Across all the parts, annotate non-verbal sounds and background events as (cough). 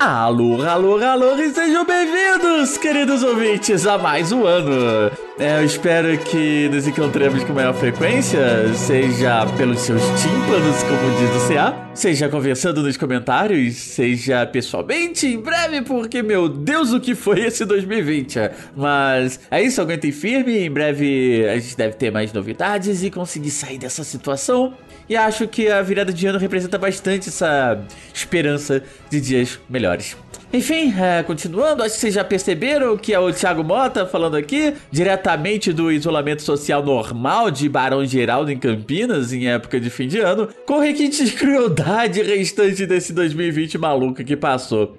Alô, alô, alô, e sejam bem-vindos, queridos ouvintes, a mais um ano. É, eu espero que nos encontremos com maior frequência, seja pelos seus tímpanos, como diz o CA, seja conversando nos comentários, seja pessoalmente, em breve, porque, meu Deus, o que foi esse 2020? Mas é isso, aguentem firme, em breve a gente deve ter mais novidades e conseguir sair dessa situação. E acho que a virada de ano representa bastante essa esperança de dias melhores. Enfim, é, continuando, acho que vocês já perceberam que é o Thiago Mota falando aqui, diretamente do isolamento social normal de Barão Geraldo em Campinas, em época de fim de ano, com requinte de crueldade restante desse 2020 maluco que passou.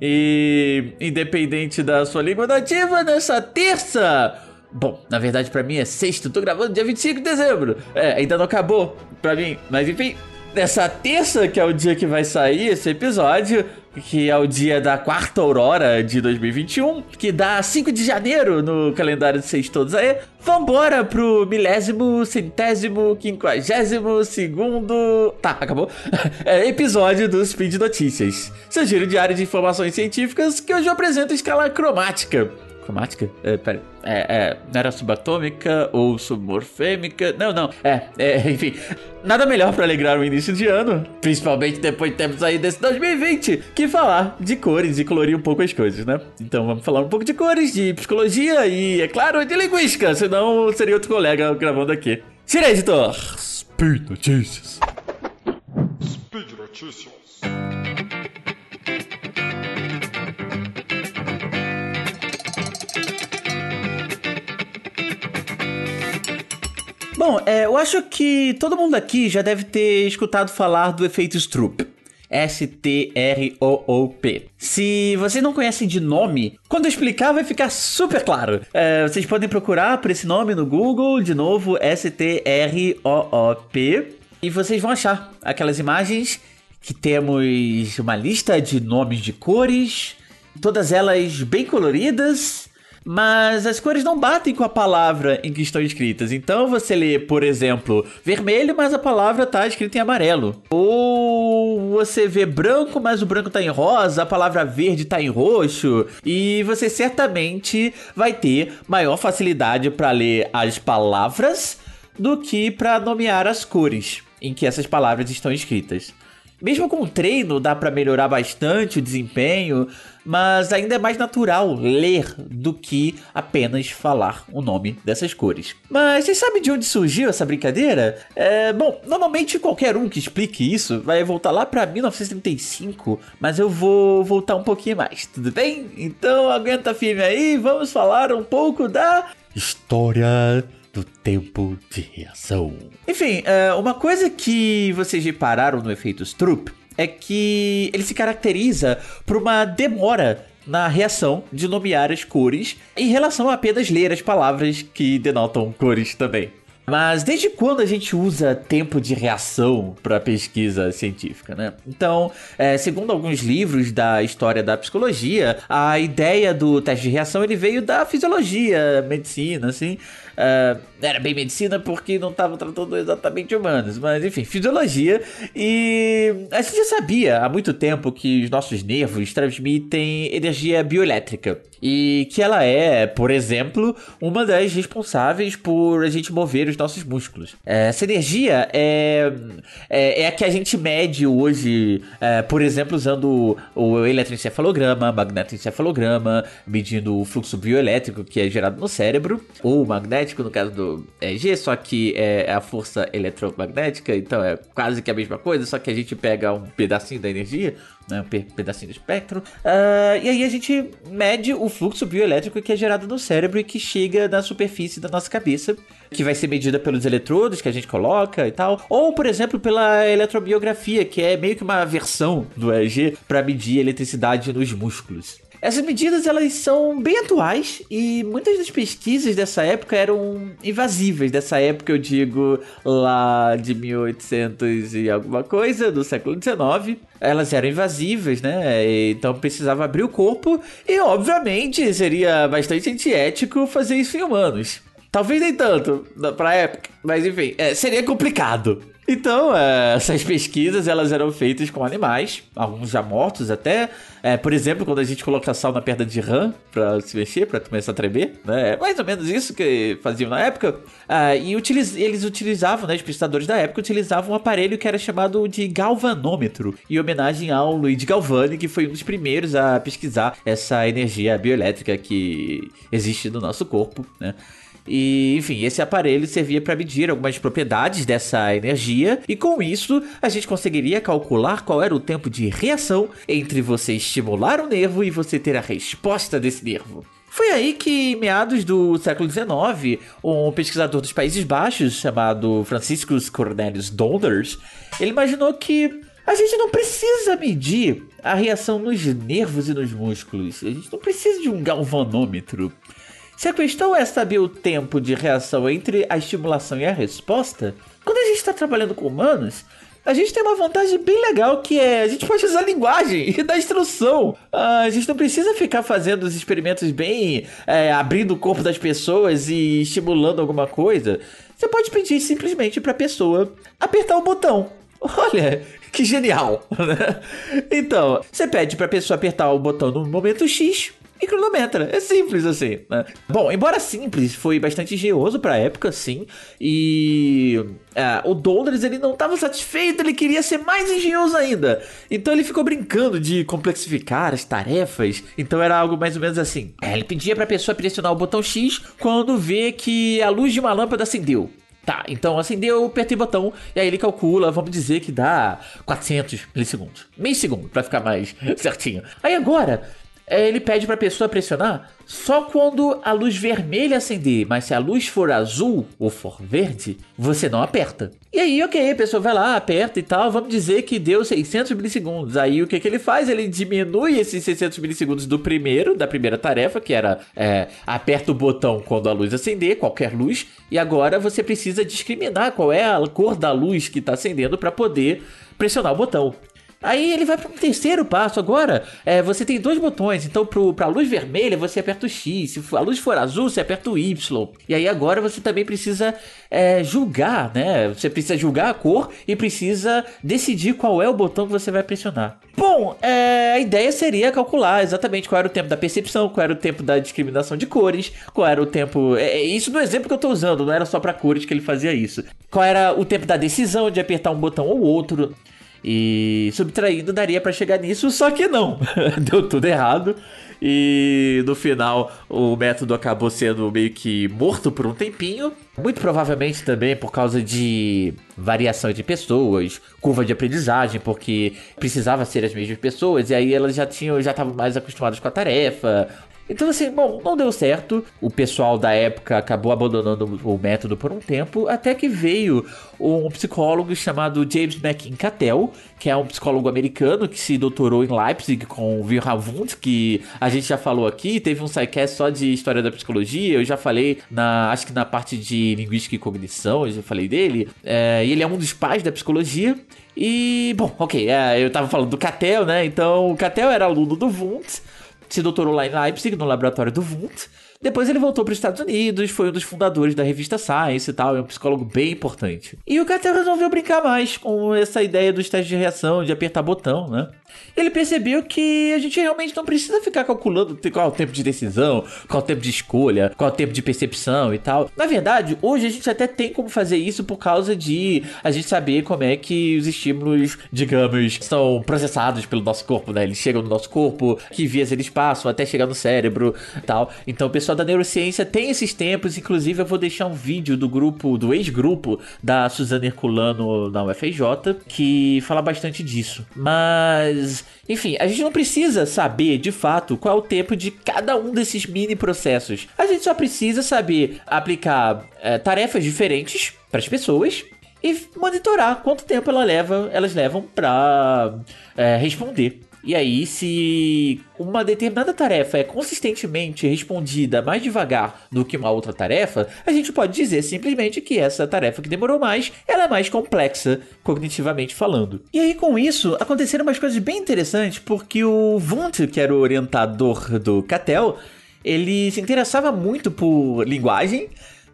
E independente da sua língua nativa, nessa terça Bom, na verdade para mim é sexta, tô gravando dia 25 de dezembro. É, ainda não acabou pra mim, mas enfim. Nessa terça, que é o dia que vai sair esse episódio, que é o dia da quarta aurora de 2021, que dá 5 de janeiro no calendário de vocês todos aí. Vambora pro milésimo, centésimo, quinquagésimo, segundo... Tá, acabou? (laughs) É, episódio do Speed Notícias. Seu giro diário de informações científicas que hoje eu apresento em escala cromática cromática? É, pera. É, é, não era subatômica ou submorfêmica? Não, não. É, é (laughs) enfim. Nada melhor para alegrar o início de ano, principalmente depois de termos aí desse 2020, que falar de cores e colorir um pouco as coisas, né? Então vamos falar um pouco de cores, de psicologia e, é claro, de linguística, senão seria outro colega gravando aqui. Tira, editor! Speed Notícias. Speed Notícias. Bom, é, eu acho que todo mundo aqui já deve ter escutado falar do efeito Stroop. S-T-R-O-O-P. Se vocês não conhecem de nome, quando eu explicar vai ficar super claro. É, vocês podem procurar por esse nome no Google, de novo, S-T-R-O-O-P, e vocês vão achar aquelas imagens que temos uma lista de nomes de cores, todas elas bem coloridas mas as cores não batem com a palavra em que estão escritas. Então você lê, por exemplo, vermelho, mas a palavra está escrita em amarelo. Ou você vê branco, mas o branco está em rosa, a palavra verde está em roxo. E você certamente vai ter maior facilidade para ler as palavras do que para nomear as cores em que essas palavras estão escritas. Mesmo com o treino dá para melhorar bastante o desempenho, mas ainda é mais natural ler do que apenas falar o nome dessas cores. Mas vocês sabem de onde surgiu essa brincadeira? É, bom, normalmente qualquer um que explique isso vai voltar lá para 1935, mas eu vou voltar um pouquinho mais, tudo bem? Então aguenta firme aí, vamos falar um pouco da história do tempo de reação. Enfim, é, uma coisa que vocês repararam no efeito Stroop é que ele se caracteriza por uma demora na reação de nomear as cores em relação a apenas ler as palavras que denotam cores também. Mas desde quando a gente usa tempo de reação para pesquisa científica, né? Então, é, segundo alguns livros da história da psicologia, a ideia do teste de reação ele veio da fisiologia, medicina, assim. Uh, era bem medicina porque não estava tratando exatamente humanos, mas enfim, fisiologia. E a gente já sabia há muito tempo que os nossos nervos transmitem energia bioelétrica. E que ela é, por exemplo, uma das responsáveis por a gente mover os nossos músculos. Essa energia é, é, é a que a gente mede hoje, é, por exemplo, usando o, o eletroencefalograma, magnetoencefalograma, medindo o fluxo bioelétrico que é gerado no cérebro, ou magnético magnético, no caso do EG, só que é a força eletromagnética, então é quase que a mesma coisa, só que a gente pega um pedacinho da energia, né, um pedacinho do espectro, uh, e aí a gente mede o fluxo bioelétrico que é gerado no cérebro e que chega na superfície da nossa cabeça, que vai ser medida pelos eletrodos que a gente coloca e tal, ou por exemplo pela eletrobiografia, que é meio que uma versão do EEG para medir eletricidade nos músculos. Essas medidas elas são bem atuais e muitas das pesquisas dessa época eram invasíveis. Dessa época eu digo lá de 1800 e alguma coisa, do século 19. Elas eram invasíveis, né? Então precisava abrir o corpo e obviamente seria bastante antiético fazer isso em humanos. Talvez nem tanto pra época, mas enfim, é, seria complicado. Então, é, essas pesquisas elas eram feitas com animais, alguns já mortos até. É, por exemplo, quando a gente coloca sal na perna de rã para se mexer, para começar a tremer, né? É mais ou menos isso que faziam na época. Ah, e utiliz eles utilizavam, né, os pesquisadores da época utilizavam um aparelho que era chamado de galvanômetro, em homenagem ao Luigi Galvani, que foi um dos primeiros a pesquisar essa energia bioelétrica que existe no nosso corpo, né? E, enfim, esse aparelho servia para medir algumas propriedades dessa energia, e com isso a gente conseguiria calcular qual era o tempo de reação entre você estimular o nervo e você ter a resposta desse nervo. Foi aí que, em meados do século XIX, um pesquisador dos Países Baixos chamado Franciscus Cornelius Donders, ele imaginou que a gente não precisa medir a reação nos nervos e nos músculos. A gente não precisa de um galvanômetro. Se a questão é saber o tempo de reação entre a estimulação e a resposta, quando a gente está trabalhando com humanos, a gente tem uma vantagem bem legal que é a gente pode usar linguagem (laughs) e dar instrução. Ah, a gente não precisa ficar fazendo os experimentos bem é, abrindo o corpo das pessoas e estimulando alguma coisa. Você pode pedir simplesmente para a pessoa apertar o botão. (laughs) Olha, que genial! (laughs) Né? então, você pede para a pessoa apertar o botão no momento X e cronometra. É simples assim, né? Bom, embora simples, foi bastante engenhoso pra época, sim. E é, o Dondres ele não estava satisfeito, ele queria ser mais engenhoso ainda. Então ele ficou brincando de complexificar as tarefas. Então era algo mais ou menos assim. É, ele pedia pra pessoa pressionar o botão X quando vê que a luz de uma lâmpada acendeu. Tá, então acendeu, apertei o botão e aí ele calcula, vamos dizer que dá 400 milissegundos. Meio segundo, pra ficar mais (laughs) certinho. Aí agora, ele pede para a pessoa pressionar só quando a luz vermelha acender, mas se a luz for azul ou for verde, você não aperta. E aí, ok, a pessoa vai lá, aperta e tal, vamos dizer que deu 600 milissegundos. Aí o que, que ele faz? Ele diminui esses 600 milissegundos do primeiro, da primeira tarefa, que era é, aperta o botão quando a luz acender, qualquer luz, e agora você precisa discriminar qual é a cor da luz que está acendendo para poder pressionar o botão. Aí ele vai para um terceiro passo agora. É, você tem dois botões, então para a luz vermelha você aperta o X, se a luz for azul você aperta o Y. E aí agora você também precisa é, julgar, né? Você precisa julgar a cor e precisa decidir qual é o botão que você vai pressionar. Bom, é, a ideia seria calcular exatamente qual era o tempo da percepção, qual era o tempo da discriminação de cores, qual era o tempo. É, é isso no exemplo que eu estou usando, não era só para cores que ele fazia isso. Qual era o tempo da decisão de apertar um botão ou outro. E subtraindo daria para chegar nisso, só que não. (laughs) Deu tudo errado. E no final o método acabou sendo meio que morto por um tempinho. Muito provavelmente também por causa de variação de pessoas, curva de aprendizagem, porque precisava ser as mesmas pessoas, e aí elas já tinham, já estavam mais acostumadas com a tarefa, então, assim, bom, não deu certo. O pessoal da época acabou abandonando o método por um tempo, até que veio um psicólogo chamado James McIn Cattell, que é um psicólogo americano que se doutorou em Leipzig com Wilhelm Wundt, que a gente já falou aqui, teve um sidecast só de história da psicologia, eu já falei na, acho que na parte de linguística e cognição, eu já falei dele. É, ele é um dos pais da psicologia. E, bom, ok, é, eu tava falando do Cattell, né? Então, o Cattell era aluno do Wundt, se doutorou lá em Leipzig, no laboratório do Wundt. Depois ele voltou para os Estados Unidos, foi um dos fundadores da revista Science e tal, é um psicólogo bem importante. E o Cattell resolveu brincar mais com essa ideia dos testes de reação, de apertar botão, né? Ele percebeu que a gente realmente não precisa ficar calculando qual é o tempo de decisão, qual é o tempo de escolha, qual é o tempo de percepção e tal. Na verdade, hoje a gente até tem como fazer isso por causa de a gente saber como é que os estímulos, digamos, são processados pelo nosso corpo, né? Eles chegam no nosso corpo, que vias eles passam até chegar no cérebro e tal. Então pessoal pessoal da neurociência tem esses tempos, inclusive eu vou deixar um vídeo do grupo, do ex-grupo da Suzana Herculano na UFJ, que fala bastante disso. Mas, enfim, a gente não precisa saber de fato qual é o tempo de cada um desses mini processos. A gente só precisa saber aplicar é, tarefas diferentes para as pessoas e monitorar quanto tempo ela leva, elas levam para é, responder. E aí, se uma determinada tarefa é consistentemente respondida mais devagar do que uma outra tarefa, a gente pode dizer simplesmente que essa tarefa que demorou mais, ela é mais complexa cognitivamente falando. E aí, com isso, aconteceram umas coisas bem interessantes, porque o Wundt, que era o orientador do Cattell, ele se interessava muito por linguagem,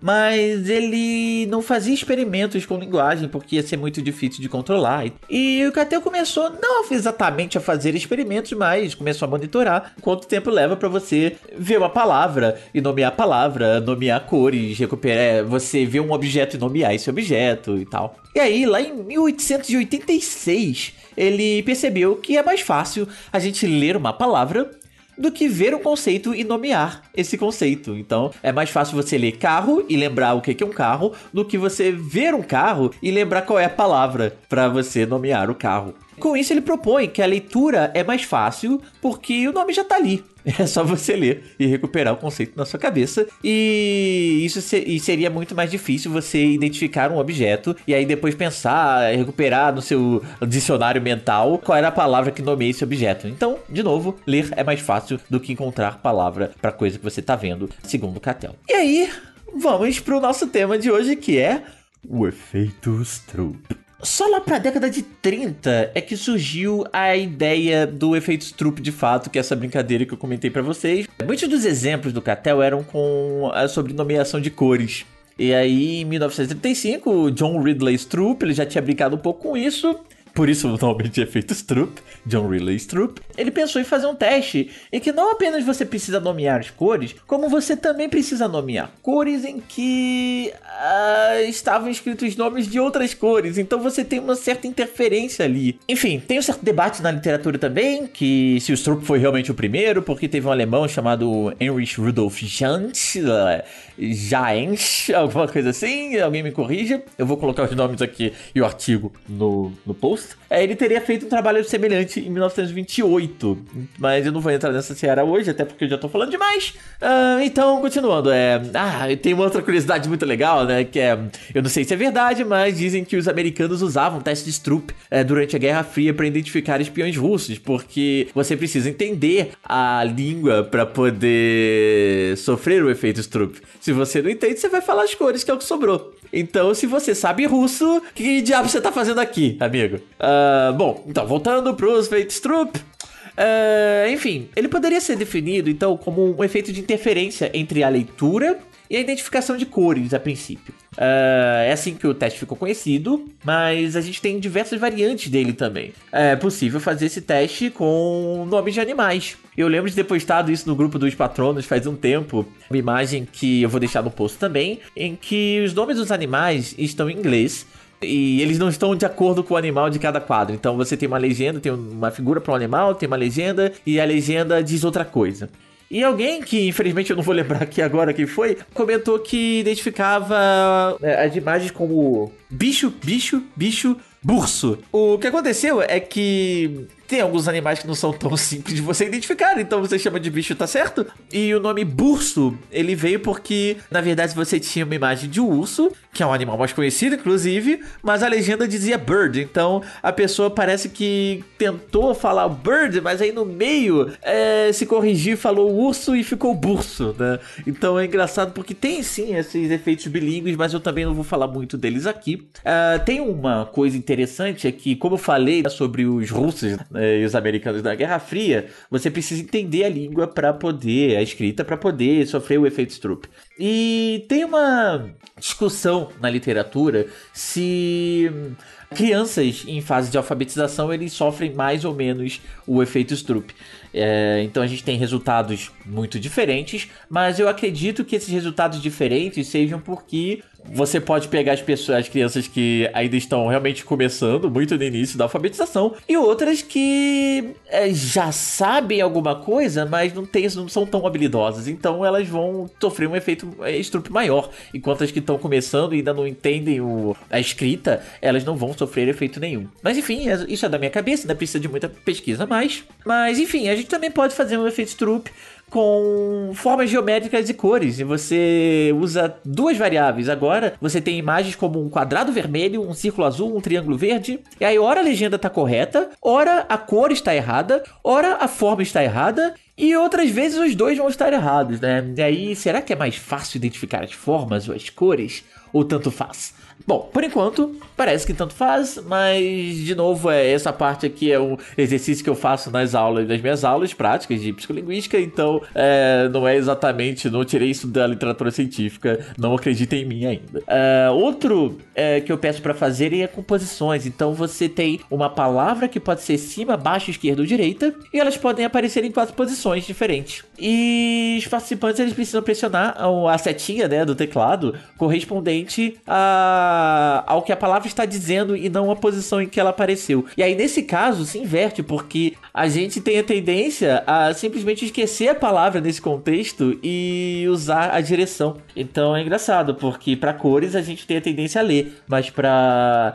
mas ele não fazia experimentos com linguagem porque ia ser muito difícil de controlar. E o Catel começou não exatamente a fazer experimentos, mas começou a monitorar quanto tempo leva para você ver uma palavra e nomear a palavra, nomear cores, recuperar, é, você ver um objeto e nomear esse objeto e tal. E aí, lá em 1886, ele percebeu que é mais fácil a gente ler uma palavra do que ver um conceito e nomear esse conceito. Então, é mais fácil você ler carro e lembrar o que é um carro do que você ver um carro e lembrar qual é a palavra para você nomear o carro. Com isso, ele propõe que a leitura é mais fácil porque o nome já tá ali. (laughs) É só você ler e recuperar o conceito na sua cabeça. E isso e seria muito mais difícil você identificar um objeto e aí depois pensar, recuperar no seu dicionário mental qual era a palavra que nomeia esse objeto. Então, de novo, ler é mais fácil do que encontrar palavra para coisa que você tá vendo, segundo Catel. E aí, vamos pro nosso tema de hoje que é o efeito Stroop. Só lá pra década de 30 é que surgiu a ideia do efeito Stroop de fato, que é essa brincadeira que eu comentei para vocês. Muitos dos exemplos do Catel eram com a sobre nomeação de cores. E aí, em 1935, John Ridley Stroop, ele já tinha brincado um pouco com isso, por isso o nome de efeito Stroop, John Ridley Stroop, ele pensou em fazer um teste em que não apenas você precisa nomear as cores, como você também precisa nomear cores em que uh, estavam escritos nomes de outras cores, então você tem uma certa interferência ali. Enfim, tem um certo debate na literatura também, que se o Stroop foi realmente o primeiro, porque teve um alemão chamado Heinrich Rudolf uh, Jaensch, alguma coisa assim, alguém me corrija, eu vou colocar os nomes aqui e o artigo no, no post. É, ele teria feito um trabalho semelhante em 1928. Mas eu não vou entrar nessa seara hoje, até porque eu já tô falando demais. Uh, então, continuando. É... Ah, tem uma outra curiosidade muito legal, né? Que é. Eu não sei se é verdade, mas dizem que os americanos usavam testes de Stroop é, durante a Guerra Fria para identificar espiões russos, porque você precisa entender a língua para poder sofrer o efeito Stroop. Se você não entende, você vai falar as cores, que é o que sobrou. Então, se você sabe russo, que diabo você tá fazendo aqui, amigo? Uh, bom, então, voltando pros Fate Troop. Uh, enfim, ele poderia ser definido então como um efeito de interferência entre a leitura e a identificação de cores a princípio. Uh, é assim que o teste ficou conhecido, mas a gente tem diversas variantes dele também. É possível fazer esse teste com nomes de animais. Eu lembro de ter postado isso no grupo dos patronos faz um tempo, uma imagem que eu vou deixar no post também, em que os nomes dos animais estão em inglês. E eles não estão de acordo com o animal de cada quadro. Então você tem uma legenda, tem uma figura para um animal, tem uma legenda, e a legenda diz outra coisa. E alguém que, infelizmente, eu não vou lembrar aqui agora quem foi, comentou que identificava é, as imagens como bicho, bicho, bicho, burso. O que aconteceu é que tem alguns animais que não são tão simples de você identificar, então você chama de bicho, tá certo? E o nome burso, ele veio porque, na verdade, você tinha uma imagem de um urso, que é um animal mais conhecido, inclusive, mas a legenda dizia bird, então a pessoa parece que tentou falar bird, mas aí no meio é, se corrigiu, falou urso e ficou burso, né? Então é engraçado porque tem sim esses efeitos bilíngues, mas eu também não vou falar muito deles aqui. Uh, tem uma coisa interessante é que, como eu falei sobre os russos, né, e os americanos da Guerra Fria, você precisa entender a língua para poder, a escrita para poder sofrer o efeito Stroop. E tem uma discussão na literatura se crianças em fase de alfabetização eles sofrem mais ou menos o efeito Stroop. É, então a gente tem resultados muito diferentes, mas eu acredito que esses resultados diferentes sejam porque você pode pegar as pessoas, as crianças que ainda estão realmente começando, muito no início da alfabetização, e outras que é, já sabem alguma coisa, mas não, tem, não são tão habilidosas. Então elas vão sofrer um efeito é, estrupe maior. Enquanto as que estão começando e ainda não entendem o, a escrita, elas não vão sofrer efeito nenhum. Mas enfim, é, isso é da minha cabeça, ainda precisa de muita pesquisa mais. Mas enfim, a gente também pode fazer um efeito estrupe com formas geométricas e cores. E você usa duas variáveis. Agora você tem imagens como um quadrado vermelho, um círculo azul, um triângulo verde. E aí, ora a legenda está correta, ora a cor está errada, ora a forma está errada E outras vezes os dois vão estar errados, né? E aí, será que é mais fácil identificar as formas ou as cores? Ou tanto faz? Bom, por enquanto, parece que tanto faz, mas de novo, é, essa parte aqui é um exercício que eu faço nas aulas, nas minhas aulas práticas de psicolinguística, então é, não é exatamente, não tirei isso da literatura científica, não acreditem em mim ainda. É, outro é, que eu peço para fazerem é composições, então você tem uma palavra que pode ser cima, baixo, esquerda ou direita, e elas podem aparecer em quatro posições diferentes. E os participantes eles precisam pressionar a setinha né, do teclado correspondente a ao que a palavra está dizendo e não a posição em que ela apareceu. E aí, nesse caso, se inverte, porque a gente tem a tendência a simplesmente esquecer a palavra nesse contexto e usar a direção. Então é engraçado, porque para cores a gente tem a tendência a ler, mas para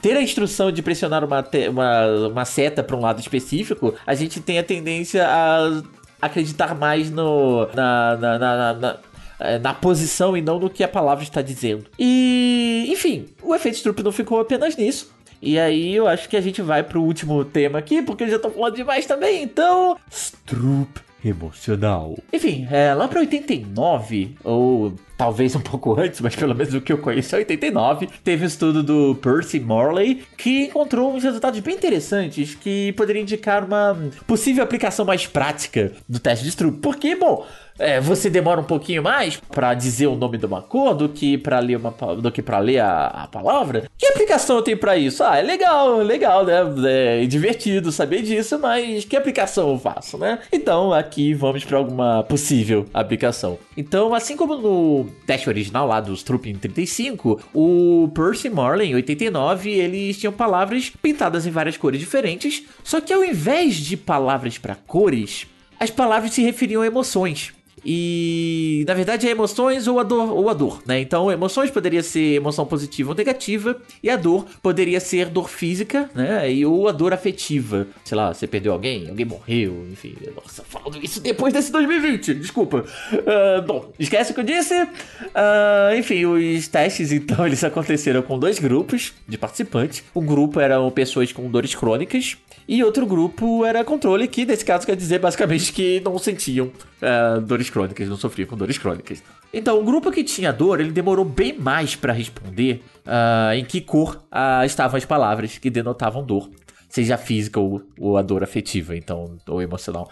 ter a instrução de pressionar uma, uma, uma seta para um lado específico, a gente tem a tendência a acreditar mais no, na, na, na, na é, na posição e não no que a palavra está dizendo. E, enfim, o efeito Stroop não ficou apenas nisso. E aí eu acho que a gente vai pro último tema aqui, porque eu já tô falando demais também, então. Stroop emocional. Enfim, é, lá para 89, ou talvez um pouco antes, mas pelo menos o que eu conheço é 89, teve um estudo do Percy Morley que encontrou uns resultados bem interessantes que poderiam indicar uma possível aplicação mais prática do teste de Stroop. Porque, bom, é, você demora um pouquinho mais para dizer o nome de uma cor do que para ler uma do que para ler a, a, palavra. Que aplicação eu tenho para isso? Ah, é legal, legal, né? É divertido saber disso, mas que aplicação eu faço, né? Então aqui vamos para alguma possível aplicação. Então, assim como no teste original lá dos Troop em 35, o Percy Morley em 89 eles tinham palavras pintadas em várias cores diferentes, só que ao invés de palavras para cores as palavras se referiam a emoções. E na verdade é emoções ou a dor, ou a dor, né? Então, emoções poderia ser emoção positiva ou negativa, e a dor poderia ser dor física, né? E ou a dor afetiva. Sei lá, você perdeu alguém, alguém morreu, enfim. Nossa, falando isso depois desse 2020, desculpa. Uh, bom, esquece o que eu disse. Uh, enfim, os testes então (laughs) eles aconteceram com dois grupos de participantes. Um grupo eram pessoas com dores crônicas e outro grupo era controle, que nesse caso quer dizer basicamente que não sentiam uh, dores crônicas, não sofriam com dores crônicas. Então, o grupo que tinha dor, ele demorou bem mais para responder uh, em que cor uh, estavam as palavras que denotavam dor. Seja física ou, ou a dor afetiva, então, ou emocional.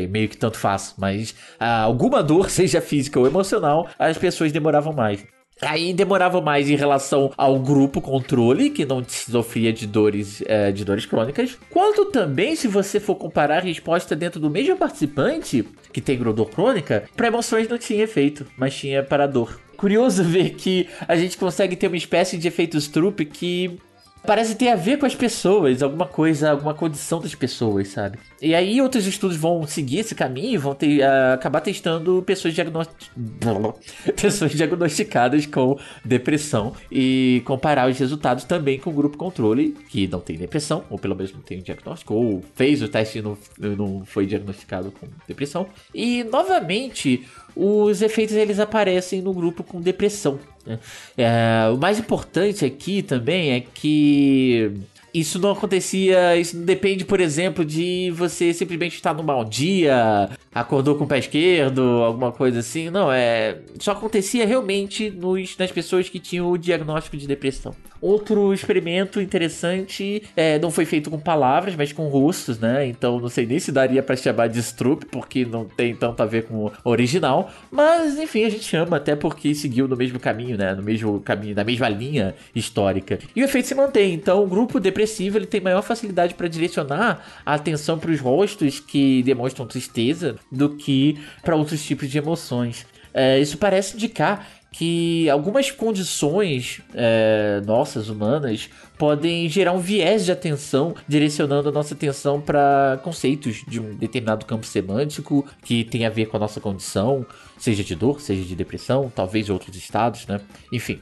e meio que tanto faz, mas alguma dor, (laughs) seja física ou emocional, as pessoas demoravam mais. Aí demorava mais em relação ao grupo controle, que não sofria de dores, é, de dores crônicas, quanto também, se você for comparar a resposta dentro do mesmo participante, que tem dor crônica, para emoções não tinha efeito, mas tinha para dor. Curioso (laughs) ver que a gente consegue ter uma espécie de efeito Stroop que parece ter a ver com as pessoas, alguma coisa, alguma condição das pessoas, sabe? E aí outros estudos vão seguir esse caminho, vão ter, uh, acabar testando pessoas, (laughs) pessoas diagnosticadas com depressão e comparar os resultados também com o grupo controle, que não tem depressão, ou pelo menos não tem um diagnóstico, ou fez o teste e não, não foi diagnosticado com depressão. E novamente, os efeitos eles aparecem no grupo com depressão. Né? É, o mais importante aqui também é que isso não acontecia, isso depende, por exemplo, de você simplesmente estar num mau dia, acordou com o pé esquerdo, alguma coisa assim. Não, é. Só acontecia realmente nos, nas pessoas que tinham o diagnóstico de depressão. Outro experimento interessante é, não foi feito com palavras, mas com rostos, né? Então não sei nem se daria para chamar de Stroop, porque não tem tanto a ver com o original. Mas enfim, a gente chama até porque seguiu no mesmo caminho, né? No mesmo caminho, na mesma linha histórica. E o efeito se mantém. Então o grupo depressivo ele tem maior facilidade para direcionar a atenção para os rostos que demonstram tristeza do que para outros tipos de emoções. É, isso parece indicar que algumas condições é, nossas, humanas, podem gerar um viés de atenção, direcionando a nossa atenção para conceitos de um determinado campo semântico que tem a ver com a nossa condição, seja de dor, seja de depressão, talvez outros estados, né? Enfim.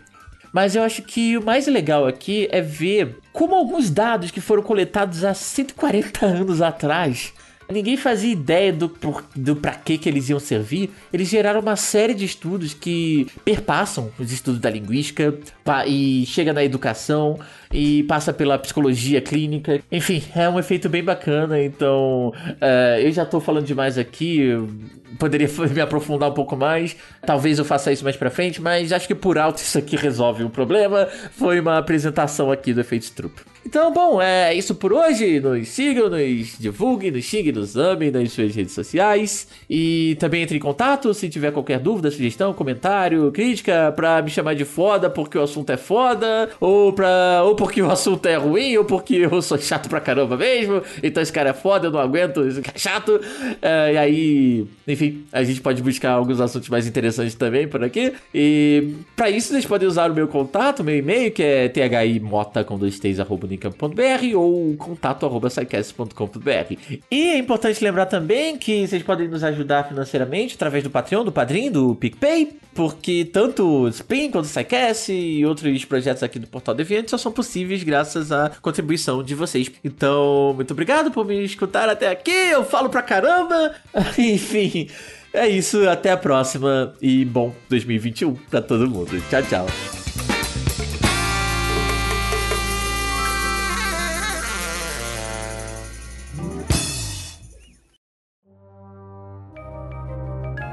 Mas eu acho que o mais legal aqui é ver como alguns dados que foram coletados há 140 anos atrás ninguém fazia ideia do, do pra que que eles iam servir. Eles geraram uma série de estudos que perpassam os estudos da linguística e chega na educação e passa pela psicologia clínica. Enfim, é um efeito bem bacana. Então, uh, eu já tô falando demais aqui. Poderia (laughs) me aprofundar um pouco mais. Talvez eu faça isso mais pra frente, mas acho que por alto isso aqui resolve o problema. Foi uma apresentação aqui do efeito Stroop. Então, bom, é isso por hoje. Nos sigam, nos divulguem, nos xinguem, nos amem nas suas redes sociais. E também entre em contato se tiver qualquer dúvida, sugestão, comentário, crítica pra me chamar de foda porque o assunto é foda, ou, pra, ou porque o assunto é ruim, ou porque eu sou chato pra caramba mesmo. Então esse cara é foda, eu não aguento, esse cara é chato. É, e aí, enfim, a gente pode buscar alguns assuntos mais interessantes também por aqui. E para isso, vocês podem usar o meu contato, meu e-mail, que é thimota com dois t's, arroba unicamp.br ou contato arroba E é importante lembrar também que vocês podem nos ajudar financeiramente através do Patreon, do Padrim, do PicPay, porque tanto o Spin quanto o SciCast e outros projetos aqui do Portal Deviante só são possíveis graças à contribuição de vocês. Então, muito obrigado por me escutar até aqui, eu falo pra caramba, (laughs) enfim... É isso, até a próxima e bom 2021 pra todo mundo. Tchau, tchau.